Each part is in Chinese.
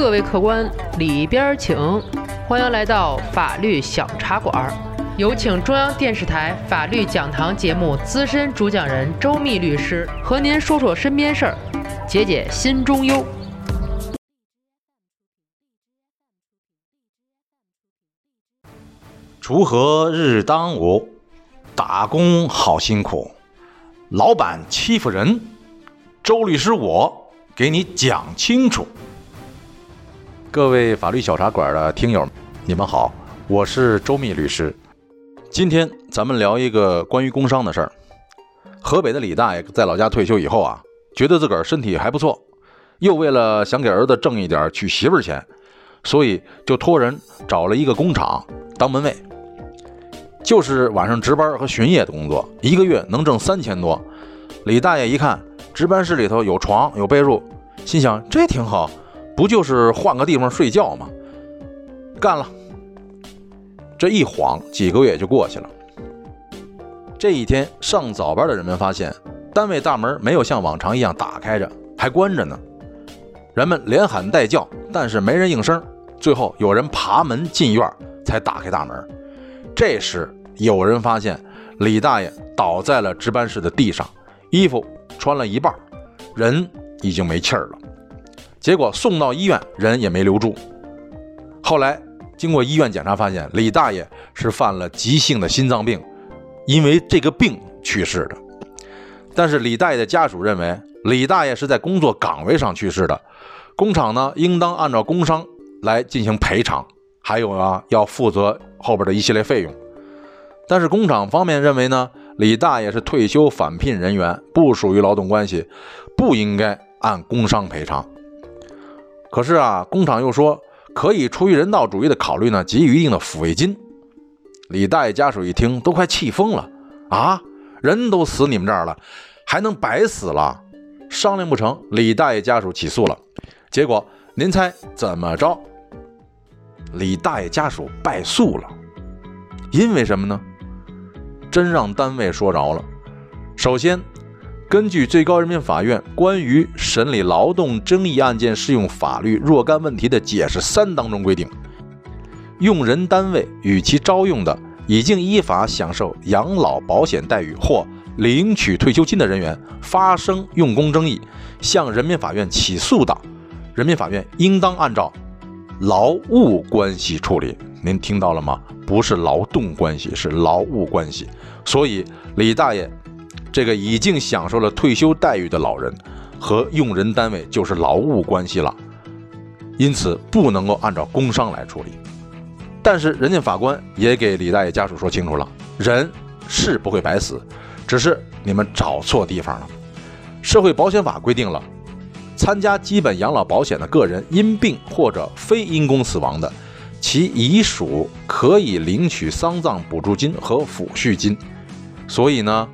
各位客官里边请，欢迎来到法律小茶馆。有请中央电视台法律讲堂节目资深主讲人周密律师和您说说身边事儿，解解心中忧。锄禾日当午，打工好辛苦，老板欺负人，周律师我给你讲清楚。各位法律小茶馆的听友，你们好，我是周密律师。今天咱们聊一个关于工伤的事儿。河北的李大爷在老家退休以后啊，觉得自个儿身体还不错，又为了想给儿子挣一点娶媳妇钱，所以就托人找了一个工厂当门卫。就是晚上值班和巡夜的工作，一个月能挣三千多。李大爷一看值班室里头有床有被褥，心想这挺好，不就是换个地方睡觉吗？干了。这一晃几个月就过去了。这一天上早班的人们发现，单位大门没有像往常一样打开着，还关着呢。人们连喊带叫，但是没人应声。最后有人爬门进院，才打开大门。这时，有人发现李大爷倒在了值班室的地上，衣服穿了一半，人已经没气儿了。结果送到医院，人也没留住。后来经过医院检查，发现李大爷是犯了急性的心脏病，因为这个病去世的。但是李大爷的家属认为，李大爷是在工作岗位上去世的，工厂呢应当按照工伤来进行赔偿。还有啊，要负责后边的一系列费用。但是工厂方面认为呢，李大爷是退休返聘人员，不属于劳动关系，不应该按工伤赔偿。可是啊，工厂又说可以出于人道主义的考虑呢，给予一定的抚慰金。李大爷家属一听都快气疯了啊！人都死你们这儿了，还能白死了？商量不成，李大爷家属起诉了。结果您猜怎么着？李大爷家属败诉了，因为什么呢？真让单位说着了。首先，根据最高人民法院关于审理劳动争议案件适用法律若干问题的解释三当中规定，用人单位与其招用的已经依法享受养老保险待遇或领取退休金的人员发生用工争议，向人民法院起诉的，人民法院应当按照。劳务关系处理，您听到了吗？不是劳动关系，是劳务关系。所以李大爷这个已经享受了退休待遇的老人和用人单位就是劳务关系了，因此不能够按照工伤来处理。但是人家法官也给李大爷家属说清楚了，人是不会白死，只是你们找错地方了。社会保险法规定了。参加基本养老保险的个人因病或者非因公死亡的，其遗属可以领取丧葬补助金和抚恤金。所以呢，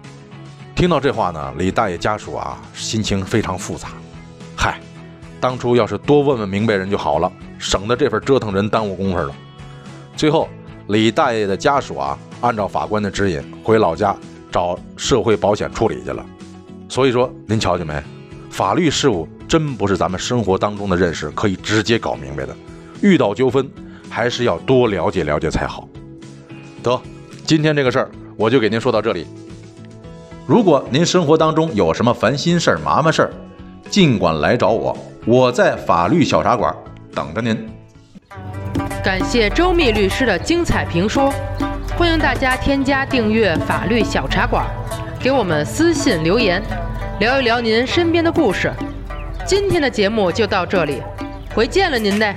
听到这话呢，李大爷家属啊心情非常复杂。嗨，当初要是多问问明白人就好了，省得这份折腾人耽误工夫了。最后，李大爷的家属啊，按照法官的指引回老家找社会保险处理去了。所以说，您瞧见没？法律事务。真不是咱们生活当中的认识可以直接搞明白的，遇到纠纷还是要多了解了解才好。得，今天这个事儿我就给您说到这里。如果您生活当中有什么烦心事儿、麻烦事儿，尽管来找我，我在法律小茶馆等着您。感谢周密律师的精彩评说，欢迎大家添加订阅法律小茶馆，给我们私信留言，聊一聊您身边的故事。今天的节目就到这里，回见了您嘞。